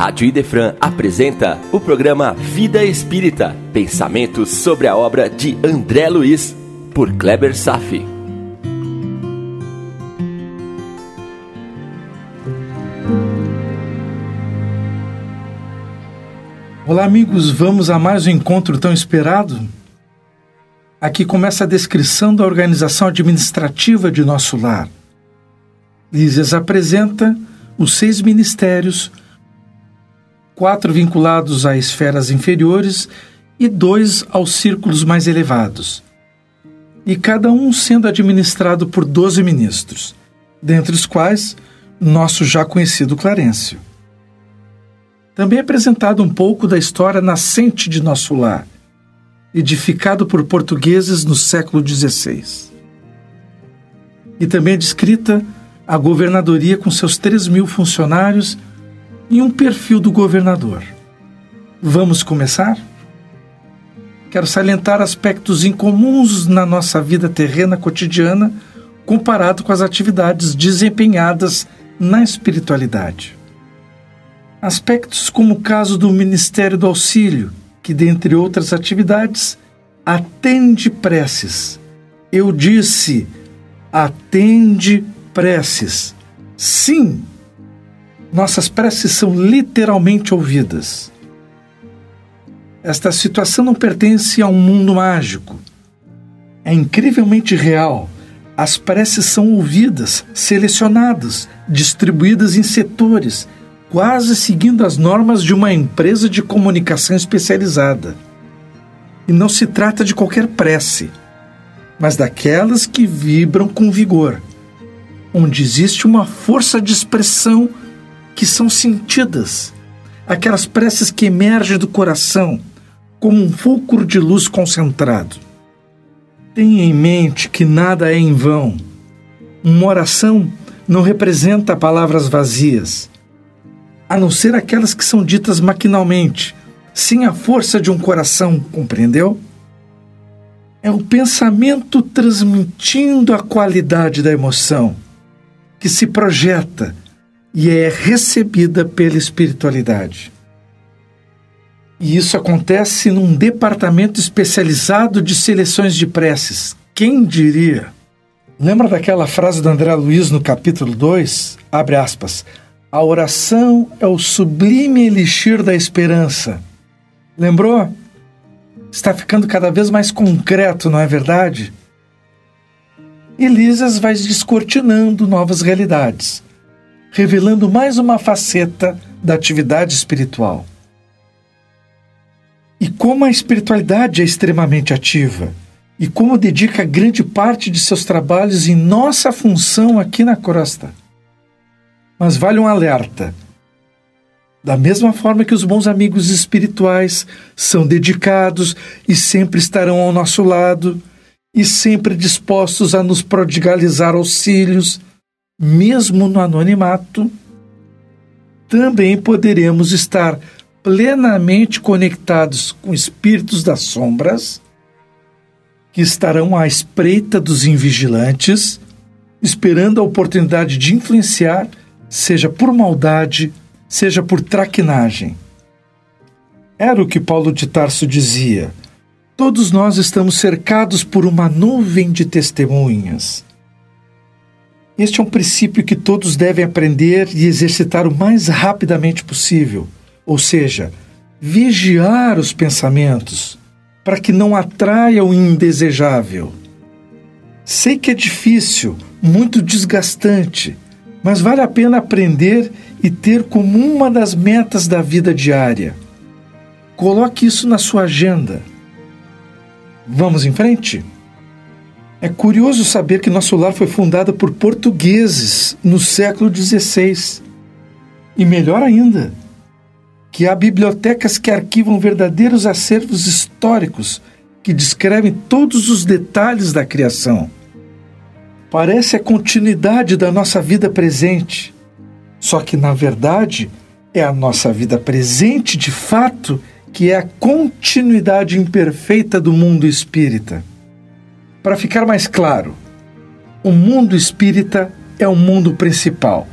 Rádio Idefran apresenta o programa Vida Espírita, pensamentos sobre a obra de André Luiz, por Kleber Safi. Olá, amigos, vamos a mais um encontro tão esperado? Aqui começa a descrição da organização administrativa de nosso lar. Lísias apresenta os seis ministérios quatro vinculados a esferas inferiores e dois aos círculos mais elevados, e cada um sendo administrado por doze ministros, dentre os quais nosso já conhecido Clarencio. Também é apresentado um pouco da história nascente de nosso lar, edificado por portugueses no século XVI. E também é descrita a governadoria com seus três mil funcionários e um perfil do governador. Vamos começar? Quero salientar aspectos incomuns na nossa vida terrena cotidiana comparado com as atividades desempenhadas na espiritualidade. Aspectos como o caso do Ministério do Auxílio, que, dentre outras atividades, atende preces. Eu disse, atende preces. Sim, nossas preces são literalmente ouvidas. Esta situação não pertence a um mundo mágico. É incrivelmente real. As preces são ouvidas, selecionadas, distribuídas em setores, quase seguindo as normas de uma empresa de comunicação especializada. E não se trata de qualquer prece, mas daquelas que vibram com vigor, onde existe uma força de expressão que são sentidas, aquelas preces que emergem do coração como um fulcro de luz concentrado. Tenha em mente que nada é em vão. Uma oração não representa palavras vazias, a não ser aquelas que são ditas maquinalmente, sem a força de um coração, compreendeu? É o pensamento transmitindo a qualidade da emoção, que se projeta e é recebida pela espiritualidade. E isso acontece num departamento especializado de seleções de preces. Quem diria? Lembra daquela frase do André Luiz no capítulo 2? Abre aspas. A oração é o sublime elixir da esperança. Lembrou? Está ficando cada vez mais concreto, não é verdade? Elísias vai descortinando novas realidades revelando mais uma faceta da atividade espiritual. E como a espiritualidade é extremamente ativa, e como dedica grande parte de seus trabalhos em nossa função aqui na Crosta. Mas vale um alerta. Da mesma forma que os bons amigos espirituais são dedicados e sempre estarão ao nosso lado, e sempre dispostos a nos prodigalizar auxílios, mesmo no anonimato, também poderemos estar plenamente conectados com espíritos das sombras, que estarão à espreita dos invigilantes, esperando a oportunidade de influenciar, seja por maldade, seja por traquinagem. Era o que Paulo de Tarso dizia: todos nós estamos cercados por uma nuvem de testemunhas. Este é um princípio que todos devem aprender e exercitar o mais rapidamente possível, ou seja, vigiar os pensamentos para que não atraia o indesejável. Sei que é difícil, muito desgastante, mas vale a pena aprender e ter como uma das metas da vida diária. Coloque isso na sua agenda. Vamos em frente? É curioso saber que nosso lar foi fundado por portugueses no século XVI. E melhor ainda, que há bibliotecas que arquivam verdadeiros acervos históricos que descrevem todos os detalhes da criação. Parece a continuidade da nossa vida presente. Só que, na verdade, é a nossa vida presente de fato que é a continuidade imperfeita do mundo espírita. Para ficar mais claro, o mundo espírita é o mundo principal,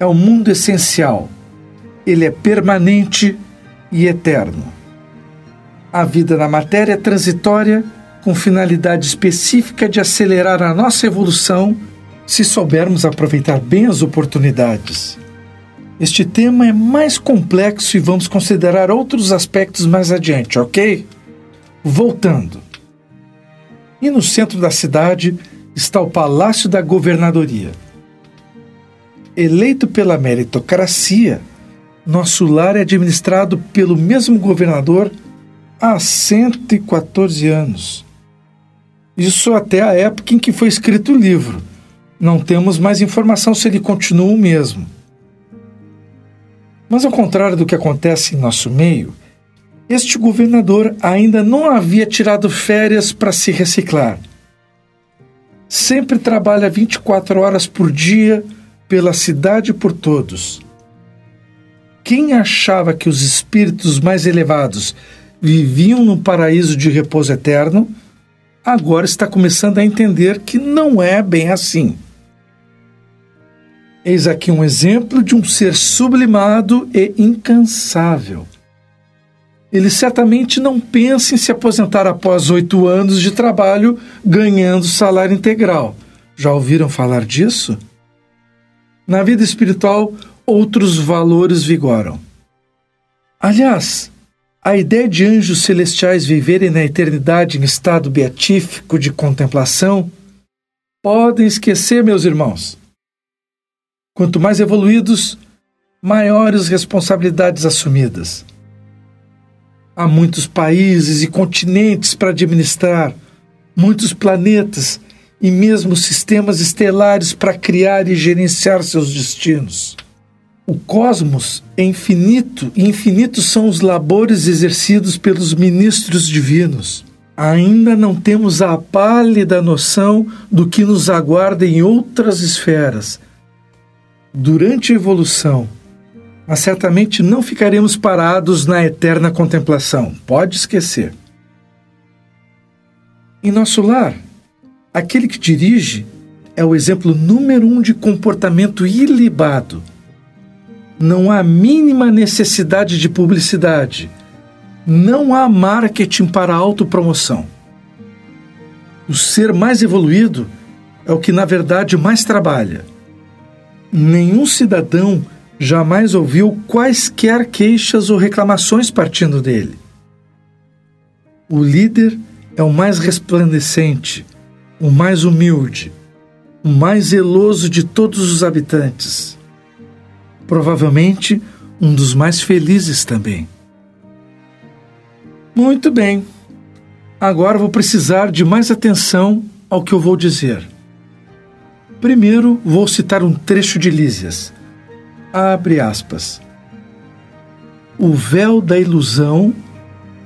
é o mundo essencial, ele é permanente e eterno. A vida na matéria é transitória, com finalidade específica de acelerar a nossa evolução se soubermos aproveitar bem as oportunidades. Este tema é mais complexo e vamos considerar outros aspectos mais adiante, ok? Voltando. E no centro da cidade está o Palácio da Governadoria. Eleito pela meritocracia, nosso lar é administrado pelo mesmo governador há 114 anos. Isso até a época em que foi escrito o livro. Não temos mais informação se ele continua o mesmo. Mas, ao contrário do que acontece em nosso meio, este governador ainda não havia tirado férias para se reciclar. Sempre trabalha 24 horas por dia pela cidade e por todos. Quem achava que os espíritos mais elevados viviam no paraíso de repouso eterno, agora está começando a entender que não é bem assim. Eis aqui um exemplo de um ser sublimado e incansável. Ele certamente não pensa em se aposentar após oito anos de trabalho ganhando salário integral. Já ouviram falar disso? Na vida espiritual, outros valores vigoram. Aliás, a ideia de anjos celestiais viverem na eternidade em estado beatífico de contemplação, podem esquecer, meus irmãos. Quanto mais evoluídos, maiores responsabilidades assumidas. Há muitos países e continentes para administrar, muitos planetas e mesmo sistemas estelares para criar e gerenciar seus destinos. O cosmos é infinito e infinitos são os labores exercidos pelos ministros divinos. Ainda não temos a pálida noção do que nos aguarda em outras esferas durante a evolução, mas certamente não ficaremos parados na eterna contemplação. Pode esquecer. Em nosso lar, aquele que dirige é o exemplo número um de comportamento ilibado. Não há mínima necessidade de publicidade. Não há marketing para autopromoção. O ser mais evoluído é o que, na verdade, mais trabalha nenhum cidadão jamais ouviu quaisquer queixas ou reclamações partindo dele. O líder é o mais resplandecente, o mais humilde, o mais zeloso de todos os habitantes. Provavelmente um dos mais felizes também. Muito bem. Agora vou precisar de mais atenção ao que eu vou dizer. Primeiro, vou citar um trecho de Lísias. Abre aspas. O véu da ilusão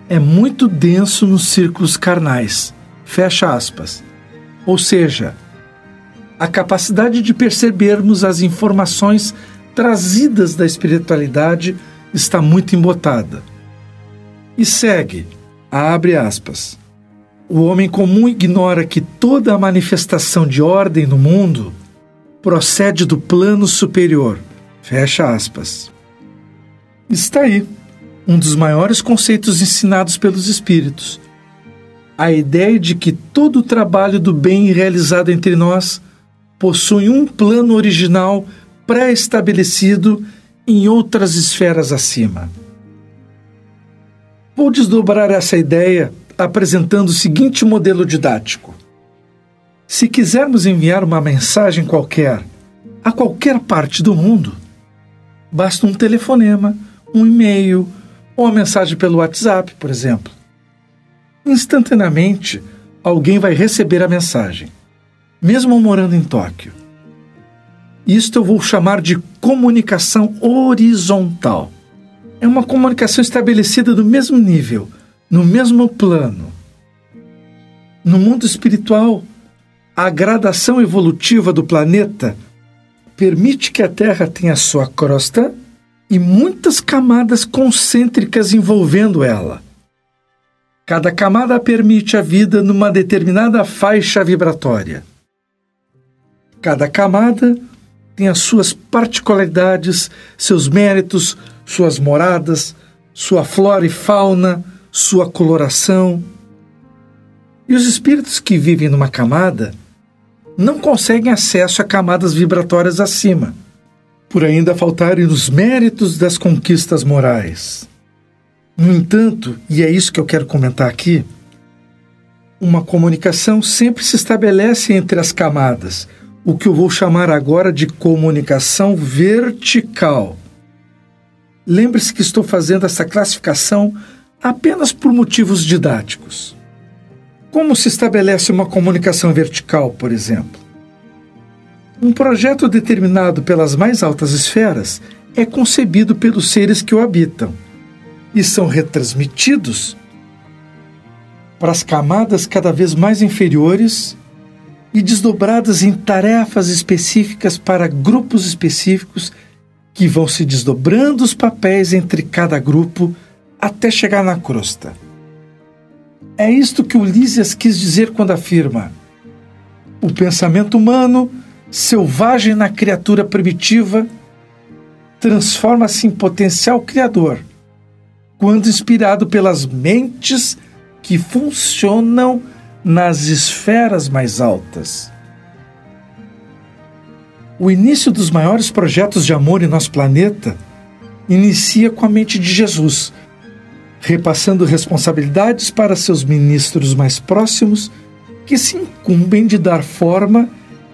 é muito denso nos círculos carnais. Fecha aspas. Ou seja, a capacidade de percebermos as informações trazidas da espiritualidade está muito embotada. E segue, abre aspas. O homem comum ignora que toda a manifestação de ordem no mundo procede do plano superior. Fecha aspas. Está aí um dos maiores conceitos ensinados pelos espíritos. A ideia de que todo o trabalho do bem realizado entre nós possui um plano original pré-estabelecido em outras esferas acima. Vou desdobrar essa ideia apresentando o seguinte modelo didático. Se quisermos enviar uma mensagem qualquer a qualquer parte do mundo, basta um telefonema, um e-mail ou uma mensagem pelo WhatsApp, por exemplo. Instantaneamente, alguém vai receber a mensagem, mesmo morando em Tóquio. Isto eu vou chamar de comunicação horizontal. É uma comunicação estabelecida do mesmo nível, no mesmo plano. No mundo espiritual, a gradação evolutiva do planeta permite que a Terra tenha sua crosta e muitas camadas concêntricas envolvendo ela. Cada camada permite a vida numa determinada faixa vibratória. Cada camada tem as suas particularidades, seus méritos, suas moradas, sua flora e fauna, sua coloração. E os espíritos que vivem numa camada não conseguem acesso a camadas vibratórias acima, por ainda faltarem os méritos das conquistas morais. No entanto, e é isso que eu quero comentar aqui, uma comunicação sempre se estabelece entre as camadas, o que eu vou chamar agora de comunicação vertical. Lembre-se que estou fazendo essa classificação apenas por motivos didáticos. Como se estabelece uma comunicação vertical, por exemplo? Um projeto determinado pelas mais altas esferas é concebido pelos seres que o habitam e são retransmitidos para as camadas cada vez mais inferiores e desdobradas em tarefas específicas para grupos específicos que vão se desdobrando os papéis entre cada grupo até chegar na crosta. É isto que Ulisses quis dizer quando afirma: o pensamento humano, selvagem na criatura primitiva, transforma-se em potencial criador quando inspirado pelas mentes que funcionam nas esferas mais altas. O início dos maiores projetos de amor em nosso planeta inicia com a mente de Jesus, repassando responsabilidades para seus ministros mais próximos, que se incumbem de dar forma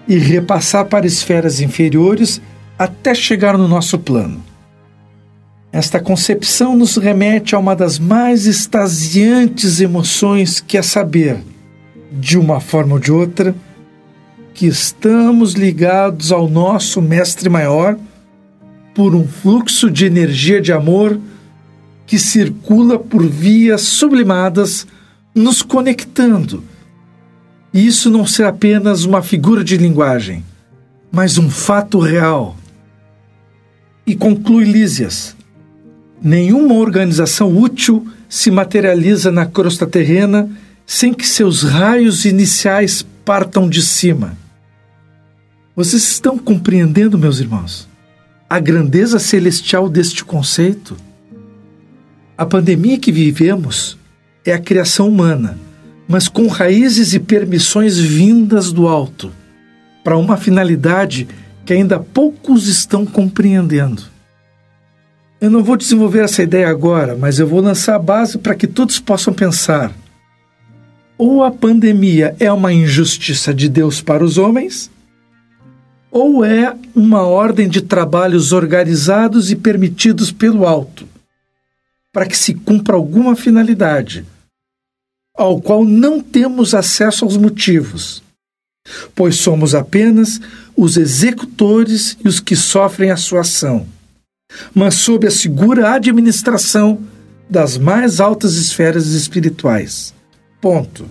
e repassar para esferas inferiores até chegar no nosso plano. Esta concepção nos remete a uma das mais extasiantes emoções que é saber, de uma forma ou de outra, que estamos ligados ao nosso Mestre Maior por um fluxo de energia de amor que circula por vias sublimadas, nos conectando. E isso não ser apenas uma figura de linguagem, mas um fato real. E conclui Lísias Nenhuma organização útil se materializa na crosta terrena sem que seus raios iniciais partam de cima. Vocês estão compreendendo, meus irmãos, a grandeza celestial deste conceito? A pandemia que vivemos é a criação humana, mas com raízes e permissões vindas do alto, para uma finalidade que ainda poucos estão compreendendo. Eu não vou desenvolver essa ideia agora, mas eu vou lançar a base para que todos possam pensar. Ou a pandemia é uma injustiça de Deus para os homens, ou é uma ordem de trabalhos organizados e permitidos pelo alto, para que se cumpra alguma finalidade, ao qual não temos acesso aos motivos, pois somos apenas os executores e os que sofrem a sua ação mas sob a segura administração das mais altas esferas espirituais. Ponto.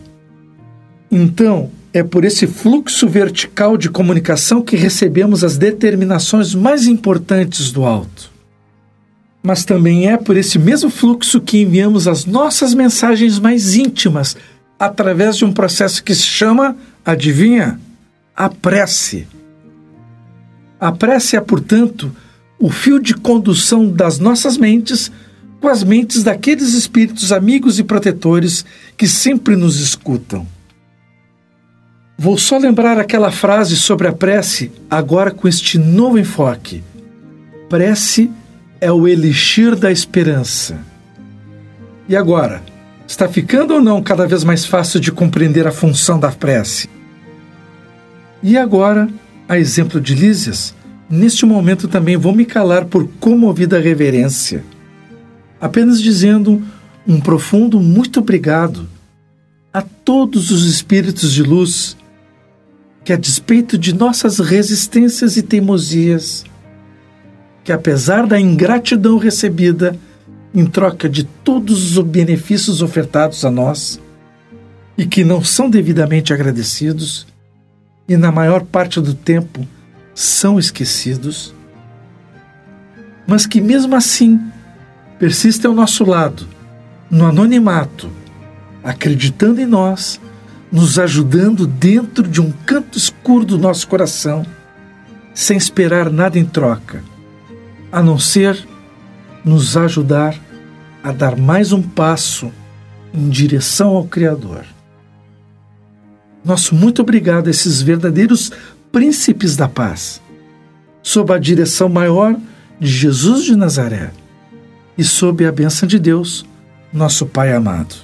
Então, é por esse fluxo vertical de comunicação que recebemos as determinações mais importantes do alto. Mas também é por esse mesmo fluxo que enviamos as nossas mensagens mais íntimas através de um processo que se chama, adivinha? A prece. A prece é, portanto, o fio de condução das nossas mentes com as mentes daqueles espíritos amigos e protetores que sempre nos escutam. Vou só lembrar aquela frase sobre a prece, agora com este novo enfoque. Prece é o elixir da esperança. E agora, está ficando ou não cada vez mais fácil de compreender a função da prece? E agora, a exemplo de Lísias, Neste momento também vou me calar por comovida reverência, apenas dizendo um profundo muito obrigado a todos os espíritos de luz que, a despeito de nossas resistências e teimosias, que apesar da ingratidão recebida em troca de todos os benefícios ofertados a nós, e que não são devidamente agradecidos, e na maior parte do tempo são esquecidos, mas que mesmo assim persistem ao nosso lado, no anonimato, acreditando em nós, nos ajudando dentro de um canto escuro do nosso coração, sem esperar nada em troca, a não ser nos ajudar a dar mais um passo em direção ao Criador. Nosso muito obrigado a esses verdadeiros príncipes da paz, sob a direção maior de Jesus de Nazaré e sob a bênção de Deus, nosso Pai amado.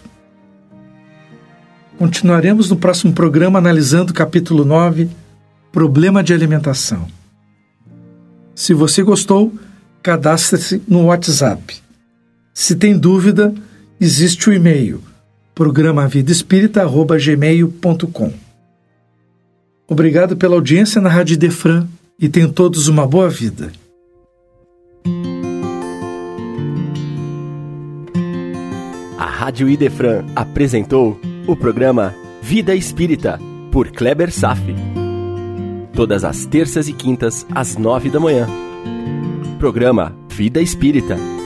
Continuaremos no próximo programa analisando o capítulo 9, Problema de Alimentação. Se você gostou, cadastre-se no WhatsApp. Se tem dúvida, existe o e-mail programavidaespírita.gmail.com Obrigado pela audiência na Rádio Defran e tenham todos uma boa vida. A Rádio Idefran apresentou o programa Vida Espírita, por Kleber Safi. Todas as terças e quintas, às nove da manhã. Programa Vida Espírita